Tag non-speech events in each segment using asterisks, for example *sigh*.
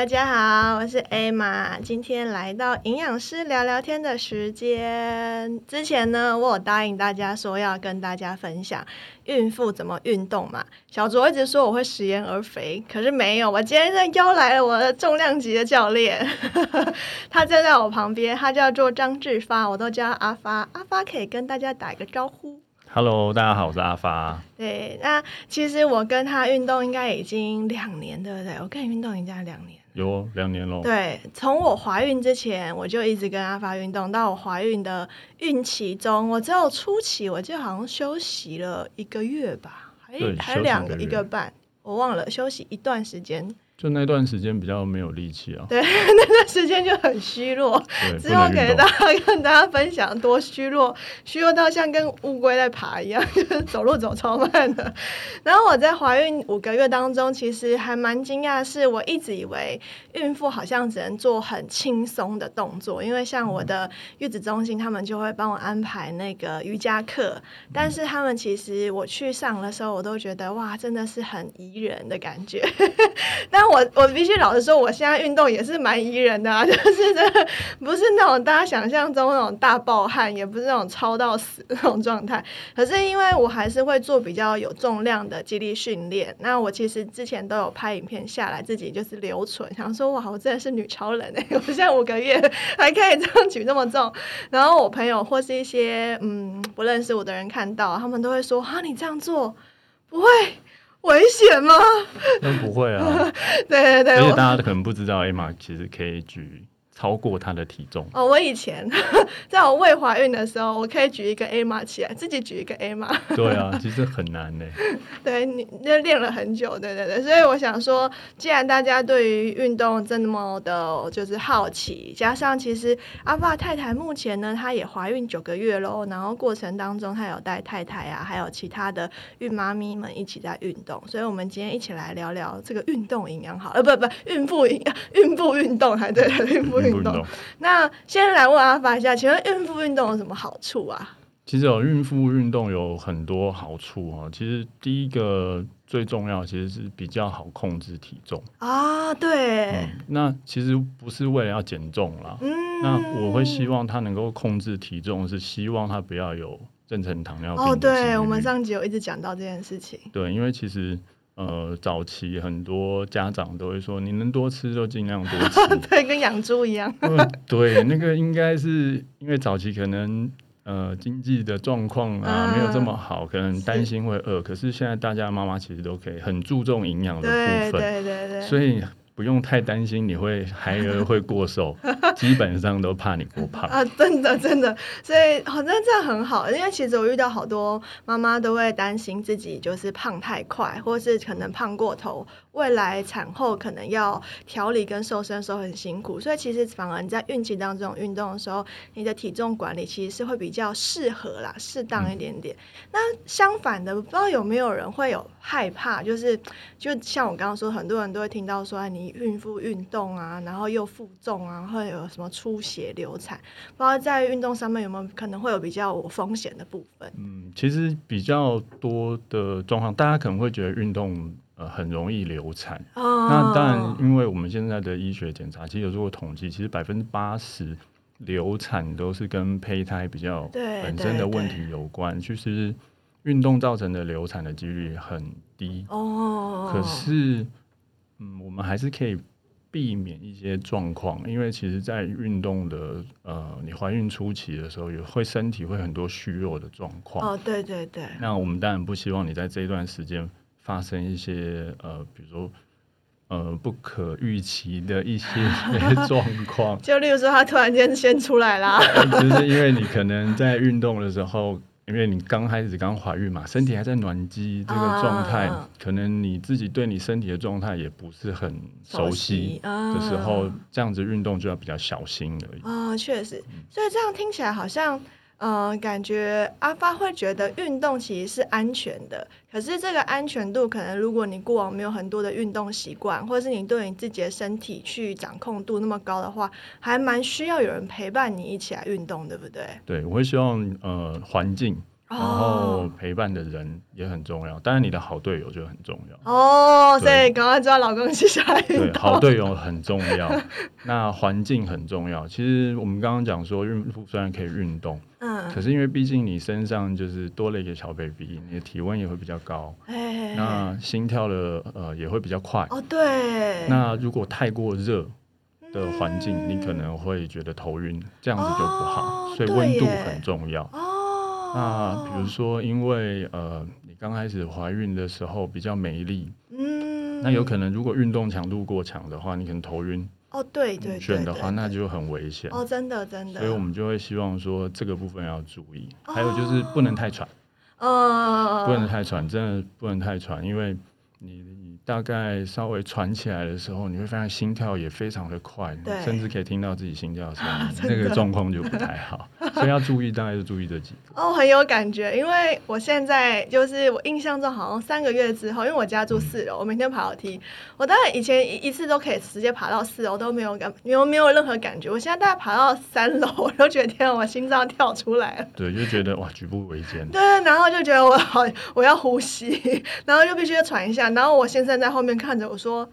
大家好，我是 A 玛，今天来到营养师聊聊天的时间。之前呢，我有答应大家说要跟大家分享孕妇怎么运动嘛。小卓一直说我会食言而肥，可是没有。我今天在邀来了我的重量级的教练，*laughs* 他站在我旁边，他叫做张志发，我都叫阿发。阿发可以跟大家打一个招呼。Hello，大家好，我是阿发。对，那其实我跟他运动应该已经两年，对不对？我跟你运动已经两年，有两年喽。对，从我怀孕之前，我就一直跟阿发运动，到我怀孕的孕期中，我只有初期，我就好像休息了一个月吧，还还两个一个半，我忘了休息一段时间。就那段时间比较没有力气啊，对，*laughs* 那段时间就很虚弱。之后给大家跟大家分享多虚弱，虚弱到像跟乌龟在爬一样，*laughs* 就是走路走超慢的。然后我在怀孕五个月当中，其实还蛮惊讶，是我一直以为孕妇好像只能做很轻松的动作，因为像我的月子中心，他们就会帮我安排那个瑜伽课，但是他们其实我去上的时候，我都觉得哇，真的是很宜人的感觉，*laughs* 但。我我必须老实说，我现在运动也是蛮宜人的啊，*laughs* 就是真的不是那种大家想象中那种大暴汗，也不是那种超到死那种状态。可是因为我还是会做比较有重量的肌力训练，那我其实之前都有拍影片下来，自己就是留存，想说哇，我真的是女超人哎！*laughs* 我现在五个月还可以这样举那么重，然后我朋友或是一些嗯不认识我的人看到，他们都会说啊，你这样做不会。危险吗？那不会啊。*laughs* 对对对，而且大家可能不知道，艾玛其实可以举。超过他的体重哦！我以前在我未怀孕的时候，我可以举一个 A 码起来，自己举一个 A 码。对啊，*laughs* 其实很难呢。对你，就练了很久，对对对。所以我想说，既然大家对于运动这么的，就是好奇，加上其实阿爸太太目前呢，她也怀孕九个月喽，然后过程当中她有带太太啊，还有其他的孕妈咪们一起在运动，所以我们今天一起来聊聊这个运动营养好，呃，不不，孕妇营养，孕妇运动还对，孕妇运。运动，那先来问阿发一下，请问孕妇运动有什么好处啊？其实有孕妇运动有很多好处啊。其实第一个最重要，其实是比较好控制体重啊。对，那其实不是为了要减重啦。嗯，那我会希望她能够控制体重，是希望她不要有妊娠糖尿病。哦，对，我们上集有一直讲到这件事情。对，因为其实。呃，早期很多家长都会说，你能多吃就尽量多吃，*laughs* 对，跟养猪一样。*laughs* 对，那个应该是因为早期可能呃经济的状况啊没有这么好，可能担心会饿。可是现在大家妈妈其实都可以很注重营养的部分，对对对，所以。不用太担心你会 *laughs* 孩儿会过瘦，*laughs* 基本上都怕你过胖啊！真的真的，所以好像这样很好，因为其实我遇到好多妈妈都会担心自己就是胖太快，或是可能胖过头。未来产后可能要调理跟瘦身的时候很辛苦，所以其实反而你在孕期当中运动的时候，你的体重管理其实是会比较适合啦，适当一点点。那相反的，不知道有没有人会有害怕，就是就像我刚刚说，很多人都会听到说，你孕妇运动啊，然后又负重啊，会有什么出血、流产，不知道在运动上面有没有可能会有比较风险的部分？嗯，其实比较多的状况，大家可能会觉得运动。呃，很容易流产。那当然，因为我们现在的医学检查，其实有做过统计，其实百分之八十流产都是跟胚胎比较本身的问题有关。其实运动造成的流产的几率很低。哦。可是，嗯，我们还是可以避免一些状况，因为其实，在运动的呃，你怀孕初期的时候，也会身体会很多虚弱的状况。哦，对对对。那我们当然不希望你在这一段时间。发生一些呃，比如说呃不可预期的一些 *laughs* 状况，就例如说他突然间先出来啦，就是因为你可能在运动的时候，因为你刚开始刚怀孕嘛，身体还在暖机这个状态，可能你自己对你身体的状态也不是很熟悉的时候，这样子运动就要比较小心而已。啊，确实，所以这样听起来好像。嗯，感觉阿发会觉得运动其实是安全的，可是这个安全度可能，如果你过往没有很多的运动习惯，或者是你对你自己的身体去掌控度那么高的话，还蛮需要有人陪伴你一起来运动，对不对？对，我会希望呃环境然后陪伴的人也很重要，当然你的好队友就很重要。哦。所以赶快抓老公去下来对，好队友很重要，*laughs* 那环境很重要。其实我们刚刚讲说，孕妇虽然可以运动，嗯，可是因为毕竟你身上就是多了一个小 baby，你的体温也会比较高，哎，那心跳的呃也会比较快。哦。对，那如果太过热的环境，你可能会觉得头晕，这样子就不好，所以温度很重要。那比如说，因为呃，你刚开始怀孕的时候比较没力，嗯，那有可能如果运动强度过强的话，你可能头晕。哦，对对对。的话，那就很危险。哦，真的真的。所以我们就会希望说这个部分要注意，还有就是不能太喘。哦。不能太喘，真的不能太喘，因为你。大概稍微喘起来的时候，你会发现心跳也非常的快，甚至可以听到自己心跳声，*laughs* 那个状况就不太好，*laughs* 所以要注意，大概是注意这几个。哦，很有感觉，因为我现在就是我印象中好像三个月之后，因为我家住四楼，我每天爬楼梯，我当然以前一一次都可以直接爬到四楼都没有感，没有没有任何感觉，我现在大概爬到三楼，我都觉得天啊，我心脏跳出来了。对，就觉得哇，举步维艰。对，然后就觉得我好，我要呼吸，然后就必须要喘一下，然后我先生。在后面看着我说：“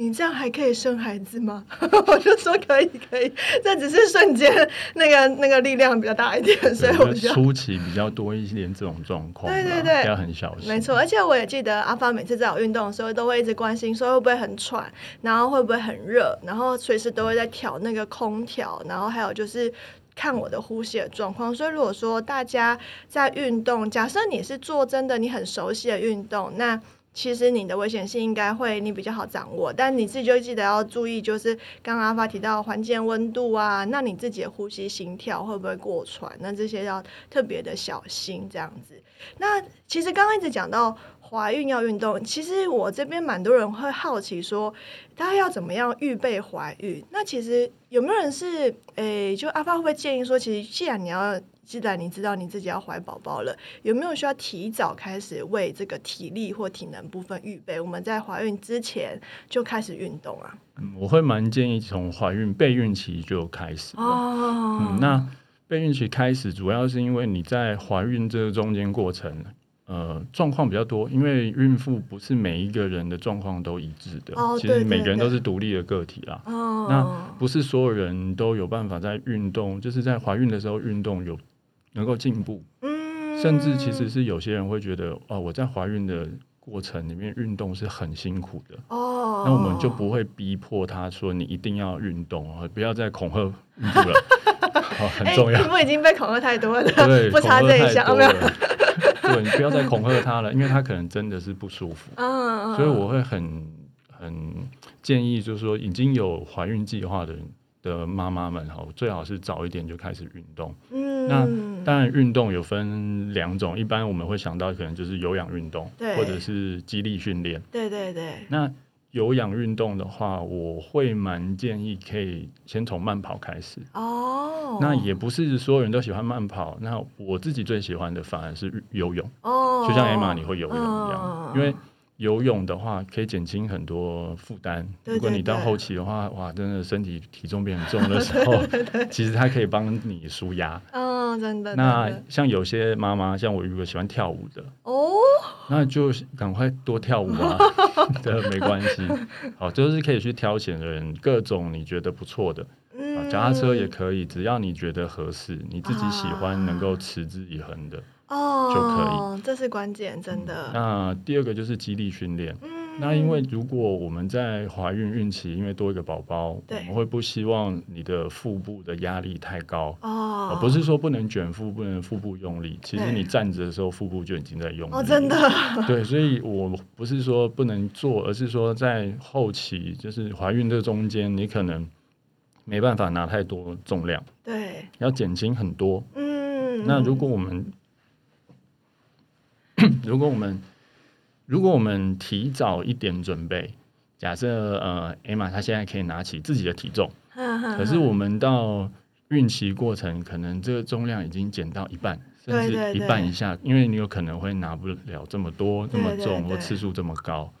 你这样还可以生孩子吗？” *laughs* 我就说：“可以，可以。”这只是瞬间，那个那个力量比较大一点，所以我就初期比较多一点这种状况。对对对，要很小心。没错，而且我也记得阿发每次在我运动的时候，都会一直关心说会不会很喘，然后会不会很热，然后随时都会在调那个空调，然后还有就是看我的呼吸的状况。所以如果说大家在运动，假设你是做真的你很熟悉的运动，那其实你的危险性应该会你比较好掌握，但你自己就记得要注意，就是刚刚阿发提到环境温度啊，那你自己的呼吸心跳会不会过喘？那这些要特别的小心这样子。那其实刚刚一直讲到怀孕要运动，其实我这边蛮多人会好奇说，大家要怎么样预备怀孕？那其实有没有人是诶，就阿发会不会建议说，其实既然你要既然你知道你自己要怀宝宝了，有没有需要提早开始为这个体力或体能部分预备？我们在怀孕之前就开始运动啊。嗯，我会蛮建议从怀孕备孕期就开始。哦。嗯，那备孕期开始主要是因为你在怀孕这个中间过程，呃，状况比较多，因为孕妇不是每一个人的状况都一致的。哦，其实每个人都是独立的个体啦。哦。那不是所有人都有办法在运动，就是在怀孕的时候运动有。能够进步，嗯，甚至其实是有些人会觉得，哦，我在怀孕的过程里面运动是很辛苦的，哦，那我们就不会逼迫他说你一定要运动啊，不要再恐吓孕妇了，很重要。孕妇已经被恐吓太多了，对，*laughs* 不差这一项，没有，对，你不要再恐吓他了，因为他可能真的是不舒服，嗯，所以我会很很建议，就是说已经有怀孕计划的人。的妈妈们哈，最好是早一点就开始运动。嗯，那当然运动有分两种，一般我们会想到可能就是有氧运动，或者是肌力训练。对对对。那有氧运动的话，我会蛮建议可以先从慢跑开始。哦。那也不是所有人都喜欢慢跑，那我自己最喜欢的反而是游泳。哦。就像艾玛你会游泳一样，因为。游泳的话可以减轻很多负担。如果你到后期的话，哇，真的身体体重变很重的时候，*laughs* 其实它可以帮你舒压。哦，真的。那像有些妈妈，像我如果喜欢跳舞的，哦，那就赶快多跳舞啊，*laughs* 对，没关系。好，就是可以去挑选的人，各种你觉得不错的，嗯，脚踏车也可以，只要你觉得合适，你自己喜欢，能够持之以恒的。哦，就可以，这是关键，真的。那第二个就是肌力训练。嗯，那因为如果我们在怀孕孕期，因为多一个宝宝，我们会不希望你的腹部的压力太高。哦，不是说不能卷腹，不能腹部用力，其实你站着的时候，腹部就已经在用力。哦，真的。*laughs* 对，所以我不是说不能做，而是说在后期，就是怀孕这中间，你可能没办法拿太多重量。对，要减轻很多。嗯，那如果我们 *laughs* 如果我们如果我们提早一点准备，假设呃，艾玛她现在可以拿起自己的体重，可是我们到孕期过程，可能这个重量已经减到一半，甚至一半以下，因为你有可能会拿不了这么多这么重或次数这么高。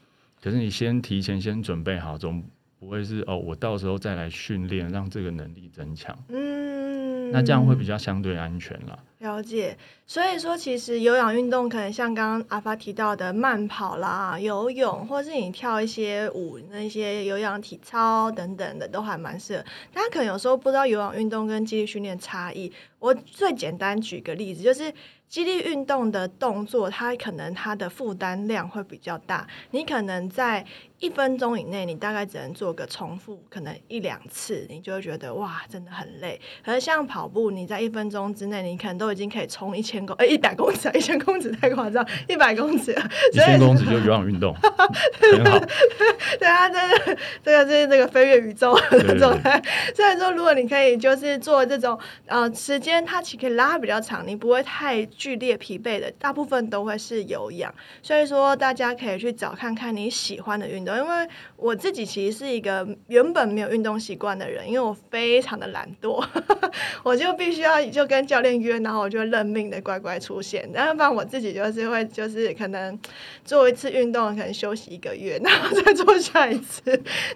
可是你先提前先准备好，总不会是哦，我到时候再来训练，让这个能力增强。嗯，那这样会比较相对安全了。了解。所以说，其实有氧运动可能像刚刚阿发提到的慢跑啦、游泳，或是你跳一些舞、那些有氧体操等等的，都还蛮适合。大家可能有时候不知道有氧运动跟肌力训练差异。我最简单举个例子，就是激励运动的动作，它可能它的负担量会比较大，你可能在。一分钟以内，你大概只能做个重复，可能一两次，你就会觉得哇，真的很累。可是像跑步，你在一分钟之内，你可能都已经可以冲一千公，呃，一百公尺，*laughs* 一千公尺太夸张，一百公尺，一千公尺就有氧运动，很好。*laughs* 对啊，这个，这个是这个飞跃宇宙的状态。所以说，如果你可以就是做这种呃时间，它其实可以拉比较长，你不会太剧烈疲惫的，大部分都会是有氧。所以说，大家可以去找看看你喜欢的运动。因为我自己其实是一个原本没有运动习惯的人，因为我非常的懒惰，*laughs* 我就必须要就跟教练约，然后我就认命的乖乖出现。然后不然我自己就是会就是可能做一次运动，可能休息一个月，*laughs* 然后再做下一次。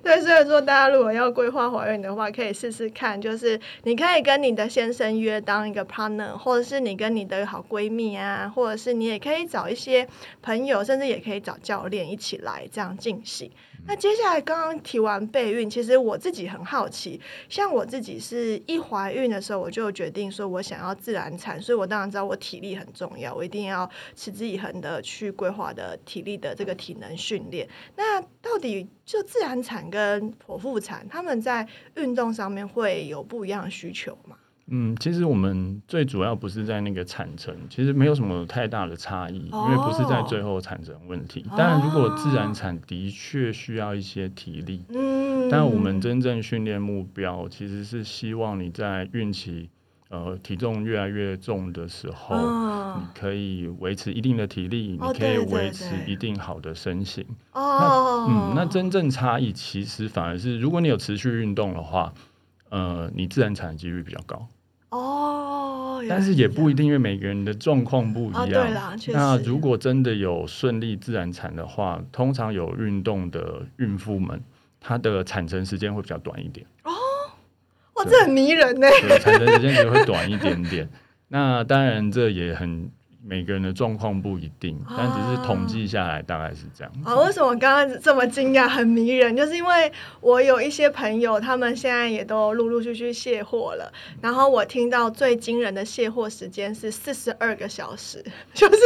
对，所以说大家如果要规划怀孕的话，可以试试看，就是你可以跟你的先生约当一个 partner，或者是你跟你的好闺蜜啊，或者是你也可以找一些朋友，甚至也可以找教练一起来这样进行。那接下来刚刚提完备孕，其实我自己很好奇，像我自己是一怀孕的时候，我就决定说我想要自然产，所以我当然知道我体力很重要，我一定要持之以恒的去规划的体力的这个体能训练。那到底就自然产跟剖腹产，他们在运动上面会有不一样的需求吗？嗯，其实我们最主要不是在那个产程，其实没有什么太大的差异，因为不是在最后产程问题。当然，如果自然产的确需要一些体力，嗯，但我们真正训练目标其实是希望你在孕期，呃，体重越来越重的时候，你可以维持一定的体力，你可以维持一定好的身形。哦，嗯，那真正差异其实反而是，如果你有持续运动的话，呃，你自然产的几率比较高。哦，但是也不一定，因为每个人的状况不一样。那如果真的有顺利自然产的话，通常有运动的孕妇们，她的产程时间会比较短一点。哦，哇，这很迷人呢。产程时间也会短一点点。那当然，这也很。每个人的状况不一定，但只是统计下来大概是这样。啊，为什么刚刚这么惊讶、很迷人？就是因为我有一些朋友，他们现在也都陆陆续续卸货了。然后我听到最惊人的卸货时间是四十二个小时，*laughs* 就是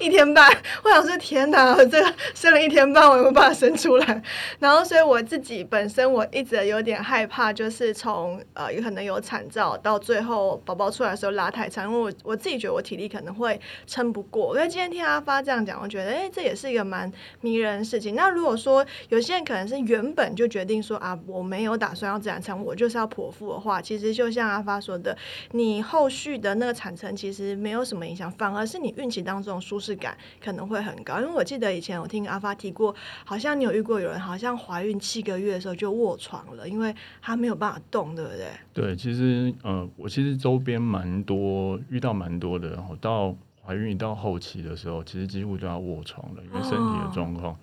一天半。我想说，天哪，这个生了一天半，我有没有办法生出来？然后，所以我自己本身我一直有点害怕，就是从呃有可能有产兆到最后宝宝出来的时候拉太长，因为我我自己觉得我体力可能会。撑不过，因为今天听阿发这样讲，我觉得哎，这也是一个蛮迷人的事情。那如果说有些人可能是原本就决定说啊，我没有打算要自然产，我就是要剖腹的话，其实就像阿发说的，你后续的那个产程其实没有什么影响，反而是你孕期当中舒适感可能会很高。因为我记得以前我听阿发提过，好像你有遇过有人好像怀孕七个月的时候就卧床了，因为他没有办法动，对不对？对，其实呃，我其实周边蛮多遇到蛮多的，然后到。怀孕到后期的时候，其实几乎都要卧床了，因为身体的状况，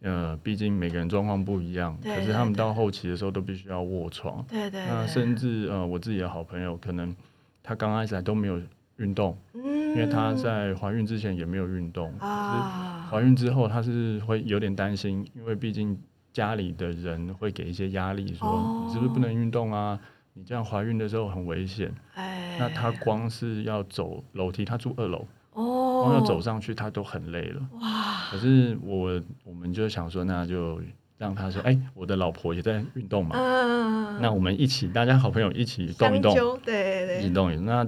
呃，毕竟每个人状况不一样。可是他们到后期的时候都必须要卧床。对对。那甚至呃，我自己的好朋友，可能他刚开始都没有运动，因为他在怀孕之前也没有运动。啊。怀孕之后，他是会有点担心，因为毕竟家里的人会给一些压力，说你是不是不能运动啊？你这样怀孕的时候很危险。哎。那她光是要走楼梯，她住二楼。哦，要走上去他都很累了。哇！可是我我们就想说，那就让他说，哎，我的老婆也在运动嘛。嗯。那我们一起，大家好朋友一起动一动，对对，一起动一动。那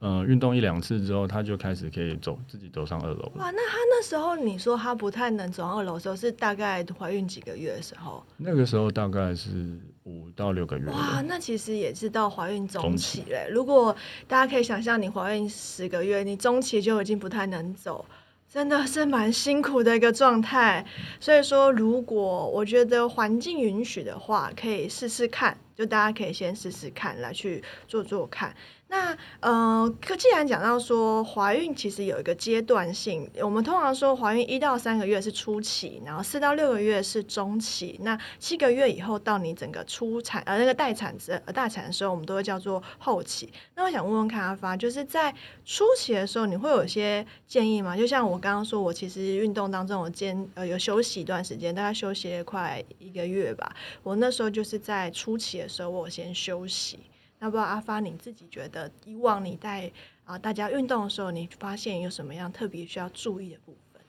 嗯，运动一两次之后，他就开始可以走，自己走上二楼。哇！那他那时候你说他不太能走上二楼的时候，是大概怀孕几个月的时候？那个时候大概是。五到六个月哇，那其实也是到怀孕中期嘞。如果大家可以想象，你怀孕十个月，你中期就已经不太能走，真的是蛮辛苦的一个状态。所以说，如果我觉得环境允许的话，可以试试看。就大家可以先试试看，来去做做看。那呃，可既然讲到说怀孕其实有一个阶段性，我们通常说怀孕一到三个月是初期，然后四到六个月是中期，那七个月以后到你整个出产呃那个待产子呃待产的时候，我们都会叫做后期。那我想问问看阿发，就是在初期的时候，你会有些建议吗？就像我刚刚说，我其实运动当中我间呃有休息一段时间，大概休息了快一个月吧。我那时候就是在初期的时候，我先休息。那不知道阿发，你自己觉得以往你在啊大家运动的时候，你发现有什么样特别需要注意的部分？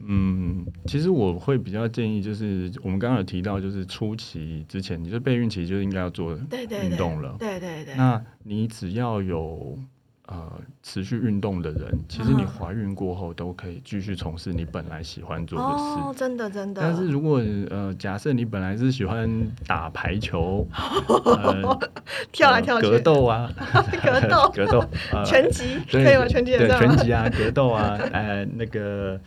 嗯，其实我会比较建议，就是我们刚刚有提到，就是初期之前，你就备孕期就应该要做运动了。对对对。那你只要有。呃，持续运动的人，其实你怀孕过后都可以继续从事你本来喜欢做的事。哦，真的真的。但是如果呃，假设你本来是喜欢打排球，*laughs* 跳来跳去，格斗啊，*laughs* 格斗，格斗，*laughs* 拳击可以吗？拳击对，拳击啊，格斗啊，呃，那个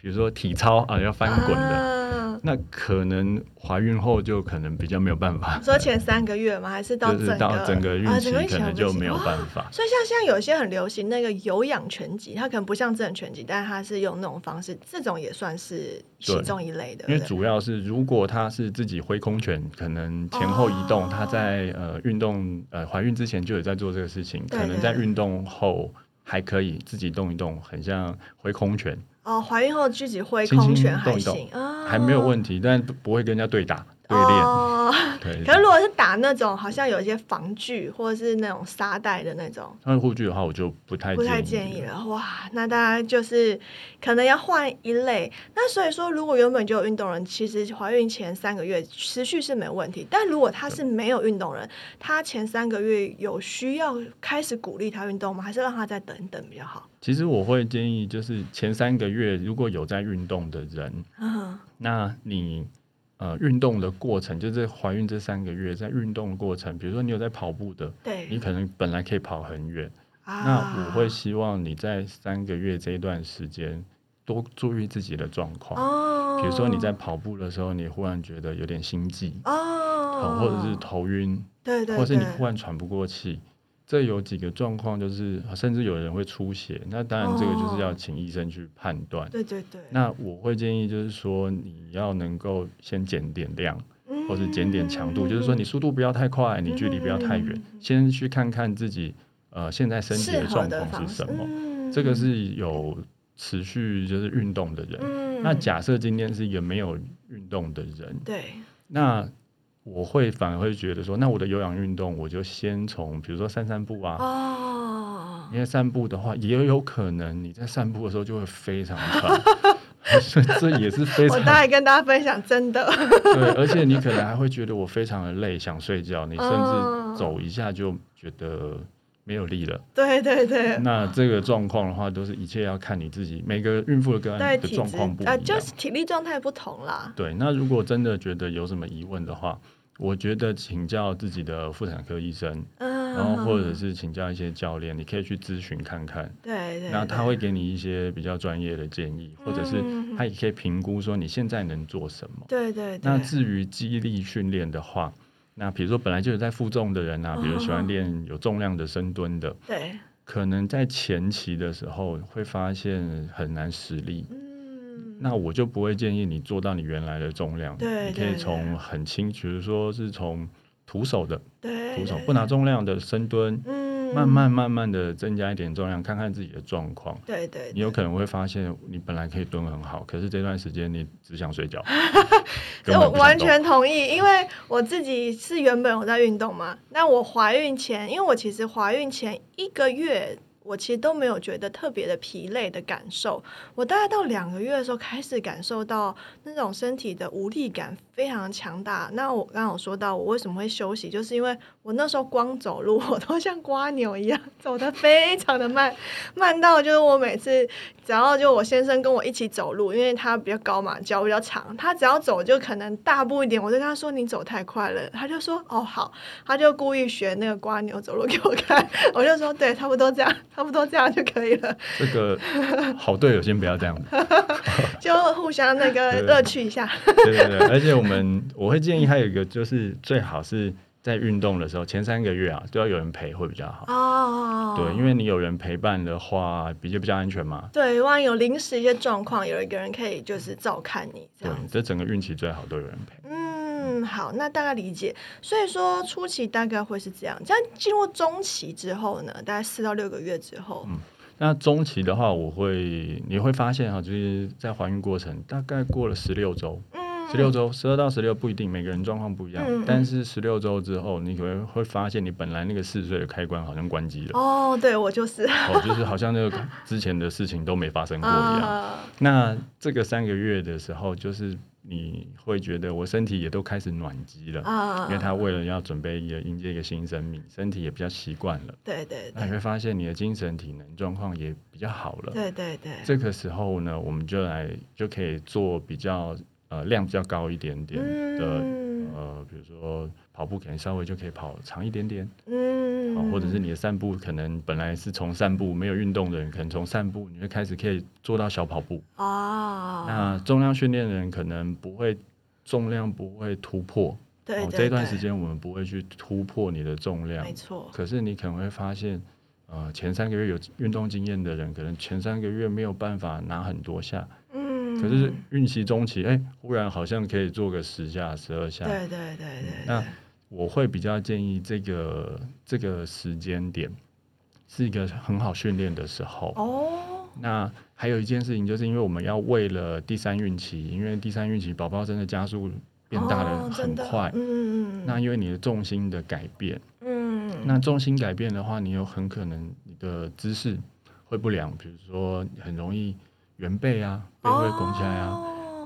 比如说体操啊，要翻滚的。那可能怀孕后就可能比较没有办法。说前三个月吗？还是到整个到整个孕期可能就没有办法。所以像现在有一些很流行那个有氧拳击，它可能不像正拳击，但是它是用那种方式，这种也算是其中一类的。因为主要是如果他是自己挥空拳，可能前后移动，他在呃运动呃怀孕之前就有在做这个事情，可能在运动后还可以自己动一动，很像挥空拳。哦，怀孕后自己会空拳还行啊，还没有问题，但不会跟人家对打。哦，对。可是如果是打那种，好像有一些防具或者是那种沙袋的那种，那护具的话，我就不太不太建议了。哇，那大家就是可能要换一类。那所以说，如果原本就有运动人，其实怀孕前三个月持续是没问题。但如果他是没有运动人，他前三个月有需要开始鼓励他运动吗？还是让他再等等比较好？其实我会建议，就是前三个月如果有在运动的人，嗯，那你。呃，运动的过程就是怀孕这三个月，在运动的过程，比如说你有在跑步的，对，你可能本来可以跑很远，那我会希望你在三个月这一段时间多注意自己的状况。哦，比如说你在跑步的时候，你忽然觉得有点心悸，哦，或者是头晕，对对，或是你忽然喘不过气。这有几个状况，就是甚至有人会出血，那当然这个就是要请医生去判断。对对对。那我会建议就是说，你要能够先减点量，或者减点强度，就是说你速度不要太快，你距离不要太远，先去看看自己呃现在身体的状况是什么。这个是有持续就是运动的人。那假设今天是一个没有运动的人，对，那。我会反而会觉得说，那我的有氧运动，我就先从比如说散散步啊，哦，因为散步的话，也有可能你在散步的时候就会非常喘，*laughs* 这也是非常。我大概跟大家分享，真的。对，而且你可能还会觉得我非常的累，想睡觉，你甚至走一下就觉得没有力了。对对对。那这个状况的话，都是一切要看你自己，每个孕妇的个案的状况不一样，就是体力状态不同啦。对，那如果真的觉得有什么疑问的话，我觉得请教自己的妇产科医生，然后或者是请教一些教练，你可以去咨询看看。对对。那他会给你一些比较专业的建议，或者是他也可以评估说你现在能做什么。对对。那至于肌力训练的话，那比如说本来就有在负重的人啊，比如喜欢练有重量的深蹲的，对，可能在前期的时候会发现很难实力。那我就不会建议你做到你原来的重量，对你可以从很轻，比如说是从徒手的，徒手不拿重量的深蹲，慢慢慢慢的增加一点重量，看看自己的状况。对对，你有可能会发现你本来可以蹲很好，可是这段时间你只想睡觉。*laughs* 我完全同意，因为我自己是原本我在运动嘛，那我怀孕前，因为我其实怀孕前一个月。我其实都没有觉得特别的疲累的感受，我大概到两个月的时候开始感受到那种身体的无力感非常强大。那我刚刚有说到我为什么会休息，就是因为我那时候光走路我都像瓜牛一样走得非常的慢，慢到就是我每次只要就我先生跟我一起走路，因为他比较高嘛，脚比较长，他只要走就可能大步一点，我就跟他说你走太快了，他就说哦好，他就故意学那个瓜牛走路给我看，*laughs* 我就说对，差不多这样。差不多这样就可以了。这个好队友先不要这样，*laughs* 就互相那个 *laughs* 乐趣一下。对对对，而且我们我会建议还有一个就是最好是在运动的时候，前三个月啊，都要有人陪会比较好哦。对，因为你有人陪伴的话，比较比较安全嘛。对，万一有临时一些状况，有一个人可以就是照看你。对，这整个孕期最好都有人陪。嗯，好，那大概理解。所以说初期大概会是这样，这样进入中期之后呢，大概四到六个月之后。嗯，那中期的话，我会你会发现哈，就是在怀孕过程大概过了十六周。十六周，十二到十六不一定，每个人状况不一样。但是十六周之后，你可能会发现，你本来那个四岁的开关好像关机了。哦，对我就是，哦，就是好像那个之前的事情都没发生过一样。*laughs* 那这个三个月的时候，就是你会觉得我身体也都开始暖机了啊，因为他为了要准备一个迎接一个新生命，身体也比较习惯了。对对。那你会发现你的精神体能状况也比较好了。对对对。这个时候呢，我们就来就可以做比较。呃，量比较高一点点的，呃，比如说跑步可能稍微就可以跑长一点点，嗯，好，或者是你的散步可能本来是从散步没有运动的人，可能从散步你会开始可以做到小跑步，哦，那重量训练的人可能不会重量不会突破，对，这一段时间我们不会去突破你的重量，没错，可是你可能会发现，呃，前三个月有运动经验的人，可能前三个月没有办法拿很多下。可是孕期中期，哎，忽然好像可以做个十下、十二下。对对对对。那我会比较建议这个这个时间点是一个很好训练的时候。哦。那还有一件事情，就是因为我们要为了第三孕期，因为第三孕期宝宝真的加速变大的很快。嗯嗯嗯。那因为你的重心的改变，嗯，那重心改变的话，你有很可能你的姿势会不良，比如说很容易。圆背啊，背会拱起来啊，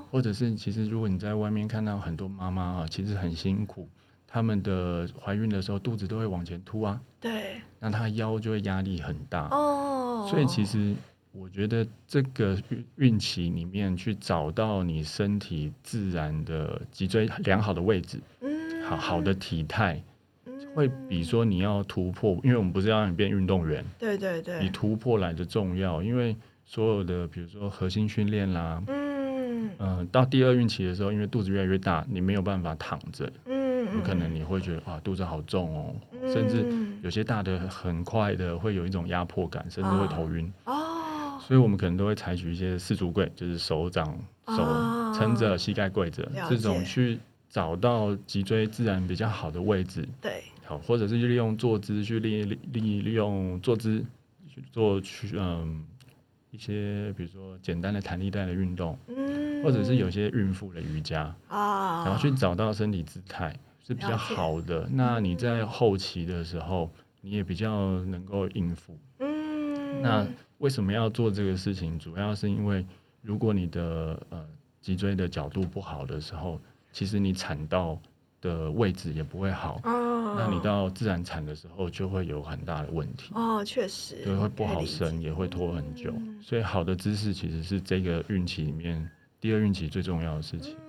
或者是其实如果你在外面看到很多妈妈啊，其实很辛苦，他们的怀孕的时候肚子都会往前凸啊，对，那她腰就会压力很大。哦。所以其实我觉得这个孕孕期里面去找到你身体自然的脊椎良好的位置，嗯，好好的体态，会比说你要突破，因为我们不是要让你变运动员，对对对，比突破来的重要，因为。所有的，比如说核心训练啦，嗯，呃，到第二孕期的时候，因为肚子越来越大，你没有办法躺着，嗯，有可能你会觉得啊，肚子好重哦，甚至有些大的很快的会有一种压迫感，甚至会头晕。哦。所以我们可能都会采取一些四足跪，就是手掌手撑着，膝盖跪着，这种去找到脊椎自然比较好的位置，对，好，或者是利用坐姿去利利利用坐姿去做去嗯。一些比如说简单的弹力带的运动，嗯，或者是有些孕妇的瑜伽啊，然后去找到身体姿态是比较好的。那你在后期的时候，你也比较能够应付。嗯，那为什么要做这个事情？主要是因为如果你的呃脊椎的角度不好的时候，其实你产道。的位置也不会好，那你到自然产的时候就会有很大的问题。哦，确实，对，会不好生，也会拖很久，所以好的姿势其实是这个孕期里面第二孕期最重要的事情。嗯，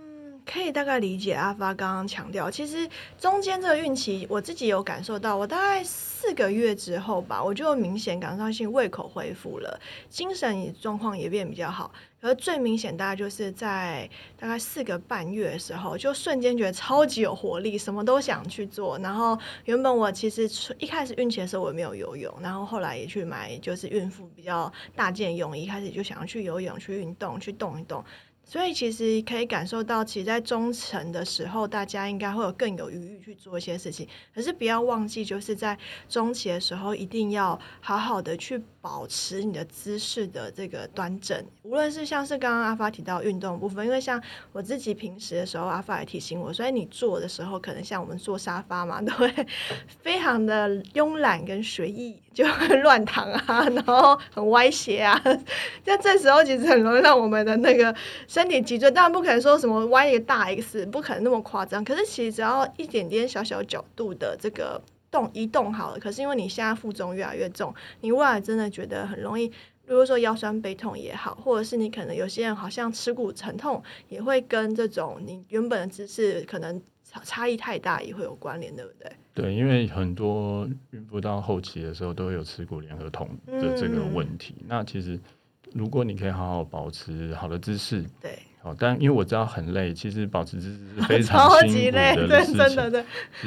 可以大概理解阿发刚刚强调，其实中间这个孕期我自己有感受到，我大概四个月之后吧，我就明显感受到性胃口恢复了，精神状况也变比较好。而最明显，大概就是在大概四个半月的时候，就瞬间觉得超级有活力，什么都想去做。然后原本我其实一开始孕期的时候我没有游泳，然后后来也去买就是孕妇比较大件泳衣，开始就想要去游泳、去运动、去动一动。所以其实可以感受到，其实，在中层的时候，大家应该会有更有余裕去做一些事情。可是不要忘记，就是在中期的时候，一定要好好的去保持你的姿势的这个端正。无论是像是刚刚阿发提到运动部分，因为像我自己平时的时候，阿发也提醒我，所以你坐的时候，可能像我们坐沙发嘛，都会 *laughs* 非常的慵懒跟随意，就会 *laughs* 乱躺啊，然后很歪斜啊。在 *laughs* 这时候，其实很容易让我们的那个。身体脊椎当然不可能说什么歪一个大 X，不可能那么夸张。可是其实只要一点点小小角度的这个动移动好了。可是因为你现在负重越来越重，你未来真的觉得很容易，比如说腰酸背痛也好，或者是你可能有些人好像耻骨疼痛，也会跟这种你原本的姿势可能差差异太大也会有关联，对不对？对，因为很多孕妇到后期的时候都会有耻骨联合痛的这个问题。那其实。如果你可以好好保持好的姿势，对，好，但因为我知道很累，其实保持姿势是非常辛苦的对，真的对，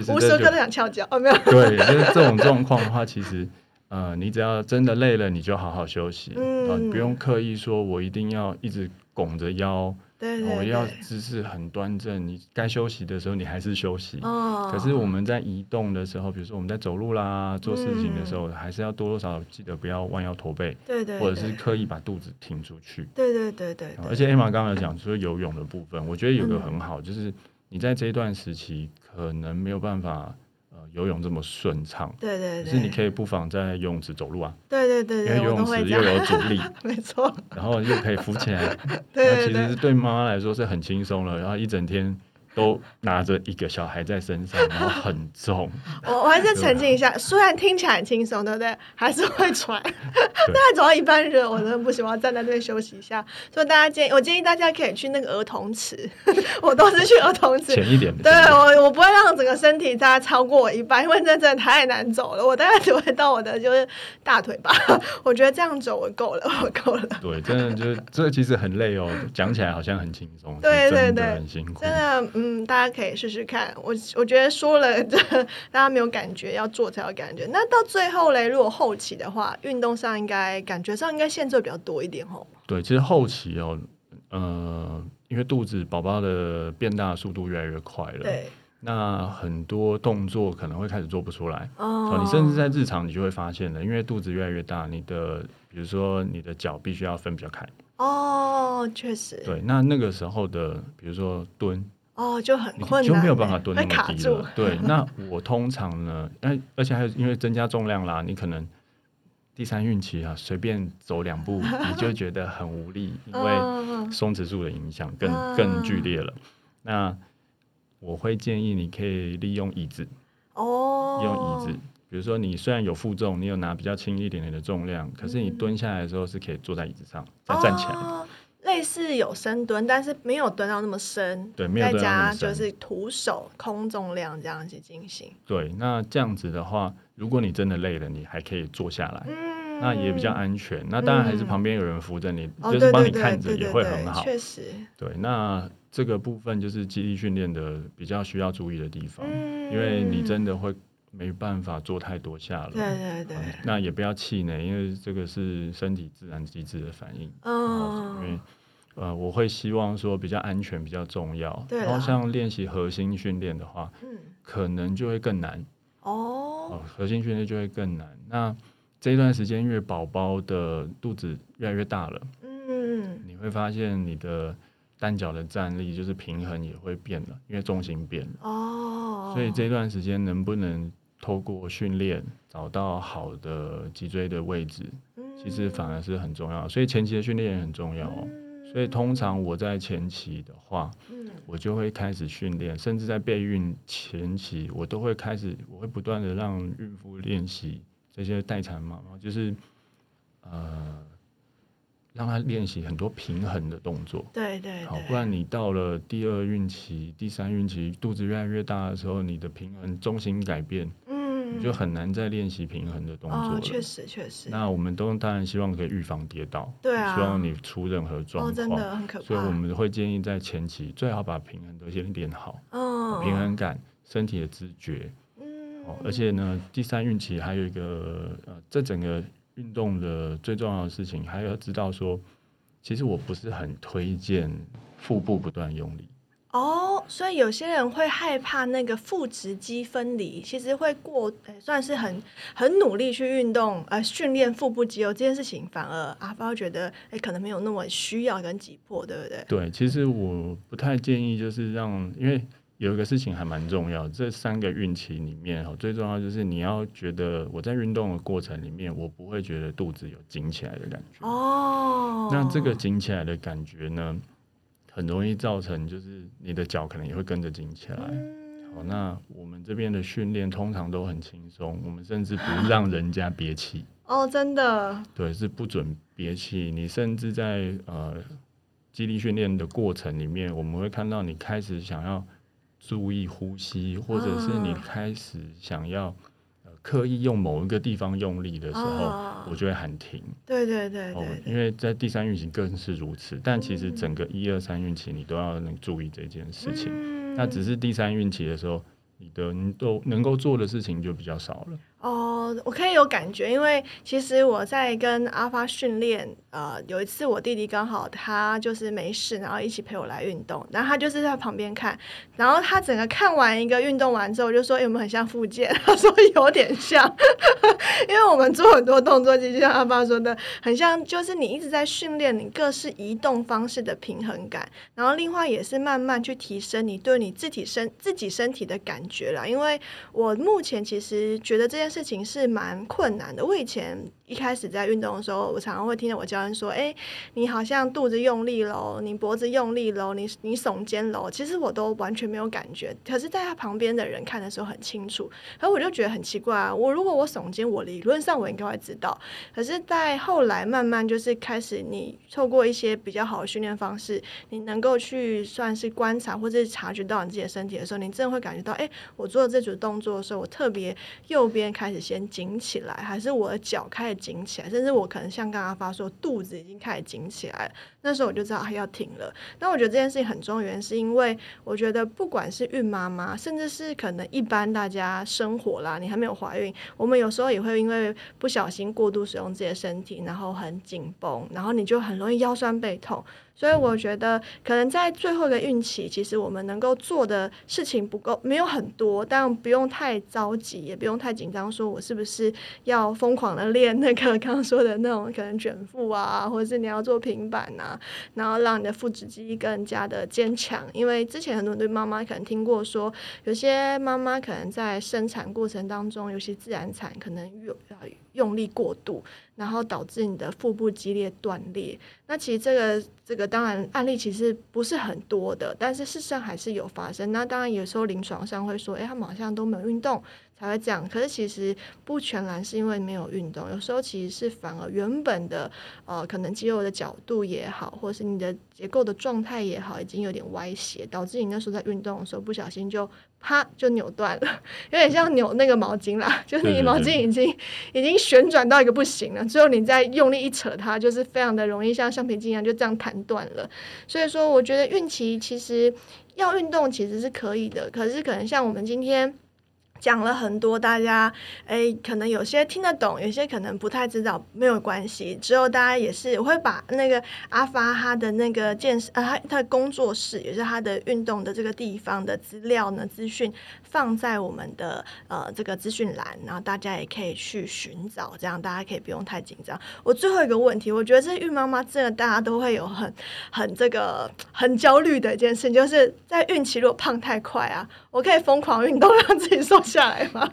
无时刻都想翘脚，哦，没有。对，就是这种状况的话，其实呃，你只要真的累了，你就好好休息，嗯，不用刻意说我一定要一直拱着腰。我要姿势很端正，你该休息的时候你还是休息。哦。可是我们在移动的时候，比如说我们在走路啦、做事情的时候，还是要多多少少记得不要弯腰驼背。对对。或者是刻意把肚子挺出去。对对对对。而且 Emma 刚才讲说游泳的部分，我觉得有个很好，就是你在这一段时期可能没有办法。游泳这么顺畅，对对对，是你可以不妨在游泳池走路啊，对对对，因为游泳池又有阻力，*laughs* 没错，然后又可以浮起来，那其实对妈妈来说是很轻松了，然后一整天。都拿着一个小孩在身上，然后很重。*laughs* 我我还是澄清一下，虽然听起来很轻松，对不对？还是会喘。那走到一半热，我真的不喜欢站在那边休息一下。所以大家建议，我建议大家可以去那个儿童池。*laughs* 我都是去儿童池，浅一点。对我，我不会让整个身体大家超过我一半，因为那真的太难走了。我大概只会到我的就是大腿吧。*laughs* 我觉得这样走我够了，我够了。对，真的就是这其实很累哦。讲起来好像很轻松，对对对，很辛苦，真的。嗯，大家可以试试看。我我觉得说了，大家没有感觉，要做才有感觉。那到最后嘞，如果后期的话，运动上应该感觉上应该限制比较多一点吼。对，其实后期哦，呃，因为肚子宝宝的变大速度越来越快了，对，那很多动作可能会开始做不出来。哦，你甚至在日常你就会发现了，因为肚子越来越大，你的比如说你的脚必须要分比较开。哦，确实。对，那那个时候的，比如说蹲。哦，就很困难，就没有办法蹲那么低了。对，*laughs* 那我通常呢，哎，而且还有因为增加重量啦，你可能第三孕期啊，随便走两步你就觉得很无力，因为松弛素的影响更更剧烈了。那我会建议你可以利用椅子哦，用椅子，比如说你虽然有负重，你有拿比较轻一点点的重量，可是你蹲下来的时候是可以坐在椅子上再站起来的。类似有深蹲，但是没有蹲到那么深。对，没有再加就是徒手空重量这样去进行。对，那这样子的话，如果你真的累了，你还可以坐下来，那也比较安全。那当然还是旁边有人扶着你，就是帮你看着也会很好。确实。对，那这个部分就是肌力训练的比较需要注意的地方，因为你真的会没办法做太多下了。对对对。那也不要气馁，因为这个是身体自然机制的反应。哦。因为呃，我会希望说比较安全比较重要。对。然后像练习核心训练的话，嗯，可能就会更难。哦。核心训练就会更难。那这一段时间，因为宝宝的肚子越来越大了，嗯，你会发现你的单脚的站立就是平衡也会变了，因为重心变了。哦。所以这段时间能不能透过训练找到好的脊椎的位置，其实反而是很重要。所以前期的训练也很重要哦。所以通常我在前期的话，嗯，我就会开始训练，甚至在备孕前期，我都会开始，我会不断的让孕妇练习这些待产妈妈，就是呃，让她练习很多平衡的动作。对对。好，不然你到了第二孕期、第三孕期，肚子越来越大的时候，你的平衡重心改变。你就很难再练习平衡的动作了。确实，确实。那我们都当然希望可以预防跌倒，对啊，希望你出任何状况，真的很可怕。所以我们会建议在前期最好把平衡都先练好，哦，平衡感、身体的知觉，嗯，而且呢，第三孕期还有一个呃，这整个运动的最重要的事情，还要知道说，其实我不是很推荐腹部不断用力。哦，所以有些人会害怕那个腹直肌分离，其实会过，算是很很努力去运动，呃，训练腹部肌肉这件事情，反而阿包觉得，哎，可能没有那么需要跟急迫，对不对？对，其实我不太建议，就是让，因为有一个事情还蛮重要，这三个孕期里面，哈，最重要就是你要觉得我在运动的过程里面，我不会觉得肚子有紧起来的感觉。哦，那这个紧起来的感觉呢？很容易造成，就是你的脚可能也会跟着紧起来。好，那我们这边的训练通常都很轻松，我们甚至不 *laughs* 让人家憋气。哦，真的？对，是不准憋气。你甚至在呃，肌力训练的过程里面，我们会看到你开始想要注意呼吸，或者是你开始想要呃刻意用某一个地方用力的时候，我就会喊停。对对对对，因为在第三运行更是如此。但其实整个一二三运期你都要能注意这件事情。那只是第三运期的时候，你的你都能够做的事情就比较少了。哦，我可以有感觉，因为其实我在跟阿发训练，呃，有一次我弟弟刚好他就是没事，然后一起陪我来运动，然后他就是在旁边看，然后他整个看完一个运动完之后，就说有没有很像复健？*laughs* 他说有点像，*laughs* 因为我们做很多动作，就像阿爸说的，很像就是你一直在训练你各式移动方式的平衡感，然后另外也是慢慢去提升你对你自己身自己身体的感觉了。因为我目前其实觉得这件。事情是蛮困难的。我以前一开始在运动的时候，我常常会听到我教练说：“哎，你好像肚子用力喽，你脖子用力喽，你你耸肩喽。”其实我都完全没有感觉。可是在他旁边的人看的时候很清楚。而我就觉得很奇怪啊！我如果我耸肩，我理论上我应该会知道。可是，在后来慢慢就是开始，你透过一些比较好的训练方式，你能够去算是观察或者是察觉到你自己的身体的时候，你真的会感觉到：哎，我做这组动作的时候，我特别右边。开始先紧起来，还是我的脚开始紧起来，甚至我可能像刚刚发说，肚子已经开始紧起来了。那时候我就知道要停了。那我觉得这件事情很重要，原因是因为我觉得不管是孕妈妈，甚至是可能一般大家生活啦，你还没有怀孕，我们有时候也会因为不小心过度使用自己的身体，然后很紧绷，然后你就很容易腰酸背痛。所以我觉得，可能在最后一个孕期，其实我们能够做的事情不够，没有很多，但不用太着急，也不用太紧张，说我是不是要疯狂的练那个 *laughs* 刚刚说的那种可能卷腹啊，或者是你要做平板啊，然后让你的腹直肌更加的坚强。因为之前很多人对妈妈可能听过说，有些妈妈可能在生产过程当中，尤其自然产，可能用用力过度。然后导致你的腹部激烈断裂。那其实这个这个当然案例其实不是很多的，但是事实上还是有发生。那当然有时候临床上会说，哎，他们好像都没有运动才会这样。可是其实不全然是因为没有运动，有时候其实是反而原本的呃可能肌肉的角度也好，或者是你的结构的状态也好，已经有点歪斜，导致你那时候在运动的时候不小心就。啪就扭断了，*laughs* 有点像扭那个毛巾啦，*laughs* 就是你毛巾已经已经旋转到一个不行了，最后你再用力一扯它，就是非常的容易像橡皮筋一样就这样弹断了。所以说，我觉得孕期其实要运动其实是可以的，可是可能像我们今天。讲了很多，大家诶，可能有些听得懂，有些可能不太知道，没有关系。之后大家也是我会把那个阿发他的那个健身，呃，他他的工作室，也是他的运动的这个地方的资料呢，资讯放在我们的呃这个资讯栏，然后大家也可以去寻找，这样大家可以不用太紧张。我最后一个问题，我觉得这孕妈妈真的大家都会有很很这个很焦虑的一件事，就是在孕期如果胖太快啊，我可以疯狂运动让自己瘦。下来吗？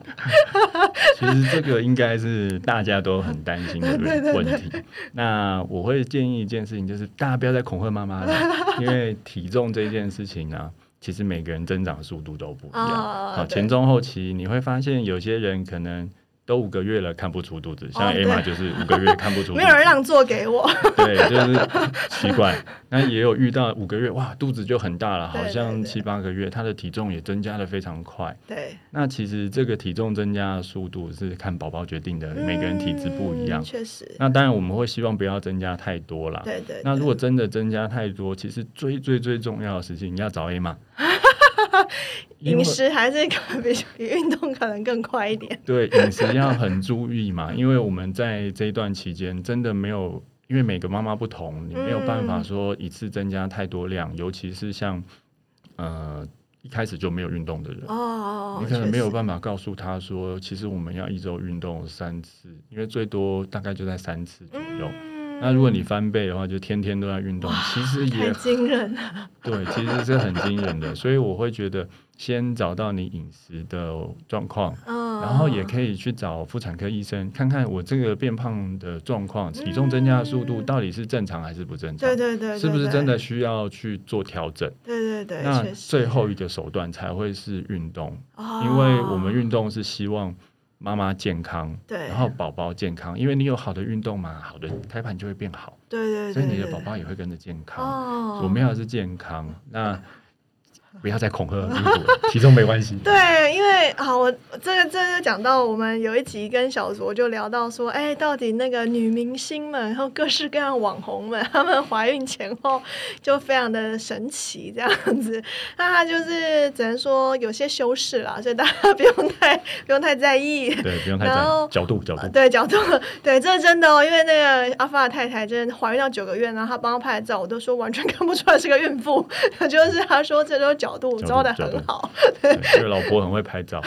*laughs* 其实这个应该是大家都很担心的问题。那我会建议一件事情，就是大家不要再恐吓妈妈了，因为体重这件事情呢，其实每个人增长速度都不一样。好，前中后期你会发现，有些人可能。都五个月了，看不出肚子，像 A 玛就是五个月看不出，*laughs* 没有人让座给我，对，就是奇怪。那也有遇到五个月，哇，肚子就很大了，好像七八个月，他的体重也增加的非常快。对，那其实这个体重增加的速度是看宝宝决定的，每个人体质不一样，确实。那当然我们会希望不要增加太多啦。对对。那如果真的增加太多，其实最最最重要的事情，你要找 A 玛。*laughs* 饮食还是可能比比运动可能更快一点。*laughs* 对，饮食要很注意嘛，因为我们在这一段期间真的没有，因为每个妈妈不同，你没有办法说一次增加太多量，尤其是像呃一开始就没有运动的人哦，你可能没有办法告诉他说，其实我们要一周运动三次，因为最多大概就在三次左右。那如果你翻倍的话，就天天都在运动，其实也惊人了。*laughs* 对，其实是很惊人的，所以我会觉得先找到你饮食的状况，然后也可以去找妇产科医生看看我这个变胖的状况，体重增加的速度到底是正常还是不正常？对对对，是不是真的需要去做调整？对对对，那最后一个手段才会是运动，因为我们运动是希望。妈妈健康，对，然后宝宝健康，因为你有好的运动嘛，好的胎盘就会变好，对对，所以你的宝宝也会跟着健康。哦，我们要的是健康。那不要再恐吓孕妇了，体重没关系。*laughs* 对，因为啊，我这个这就讲到我们有一集跟小卓就聊到说，哎，到底那个女明星们，然后各式各样网红们，她们怀孕前后就非常的神奇这样子。那她就是只能说有些修饰啦，所以大家 *laughs* 不用太不用太在意。对，不用太在意。角度角度。对角度，对，这是真的哦。因为那个阿发太太真的怀孕到九个月，然后她帮她拍的照，我都说完全看不出来是个孕妇，*laughs* 就是她说这都角度抓的很好。这个 *laughs* 老婆很会拍照。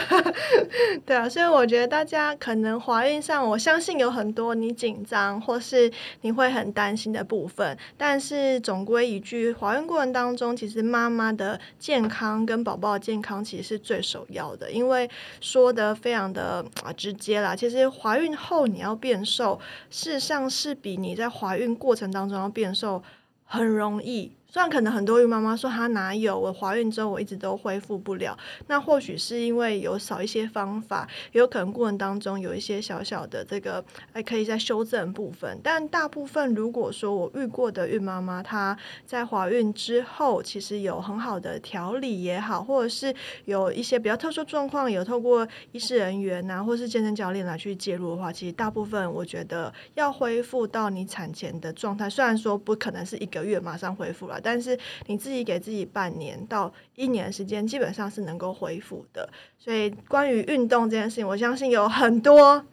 *laughs* 对啊，所以我觉得大家可能怀孕上，我相信有很多你紧张或是你会很担心的部分，但是总归一句，怀孕过程当中，其实妈妈的健康跟宝宝的健康其实是最首要的，因为说的非常的啊直接啦。其实怀孕后你要变瘦，事实上是比你在怀孕过程当中要变瘦很容易。虽然可能很多孕妈妈说她哪有，我怀孕之后我一直都恢复不了，那或许是因为有少一些方法，也有可能过程当中有一些小小的这个还可以在修正部分。但大部分如果说我遇过的孕妈妈，她在怀孕之后其实有很好的调理也好，或者是有一些比较特殊状况，有透过医师人员呐，或是健身教练来去介入的话，其实大部分我觉得要恢复到你产前的状态，虽然说不可能是一个月马上恢复了。但是你自己给自己半年到一年时间，基本上是能够恢复的。所以关于运动这件事情，我相信有很多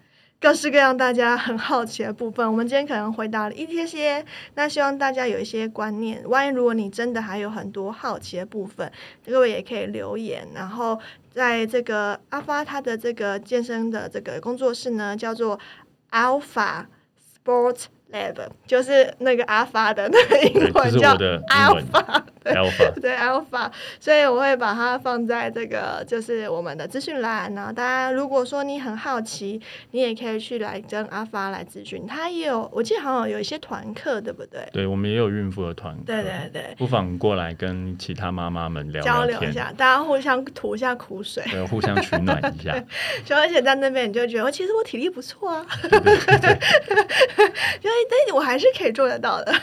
各式各样大家很好奇的部分。我们今天可能回答了一些些，那希望大家有一些观念。万一如果你真的还有很多好奇的部分，各位也可以留言。然后在这个阿发他的这个健身的这个工作室呢，叫做 Alpha Sports。Lab 就是那个阿发的那个英文叫 alpha，*laughs* 对 alpha，所以我会把它放在这个就是我们的资讯栏。然后大家如果说你很好奇，你也可以去来跟阿发来咨询。他也有，我记得好像有一些团课，对不对？对，我们也有孕妇的团课。对对对，不妨过来跟其他妈妈们聊交流一下，大家互相吐一下苦水，对，互相取暖一下。*laughs* 就而且在那边你就觉得，其实我体力不错啊。*laughs* 就但我还是可以做得到的，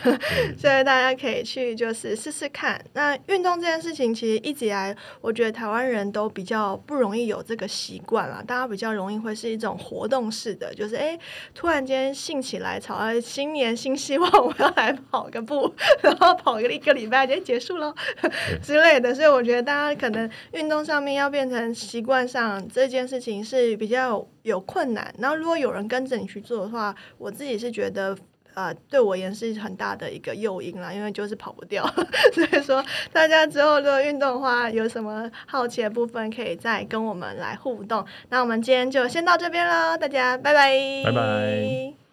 所以大家可以去就是试试看。那运动这件事情，其实一直以来，我觉得台湾人都比较不容易有这个习惯了。大家比较容易会是一种活动式的，就是哎，突然间兴起来，朝新年新希望，*laughs* 我要来跑个步，然后跑个一个礼拜就结束了 *laughs* 之类的。所以我觉得大家可能运动上面要变成习惯上这件事情是比较有困难。然后如果有人跟着你去做的话，我自己是觉得。呃，对我也是很大的一个诱因啦，因为就是跑不掉，*laughs* 所以说大家之后如果运动的话，有什么好奇的部分，可以再跟我们来互动。那我们今天就先到这边喽，大家拜拜，拜拜。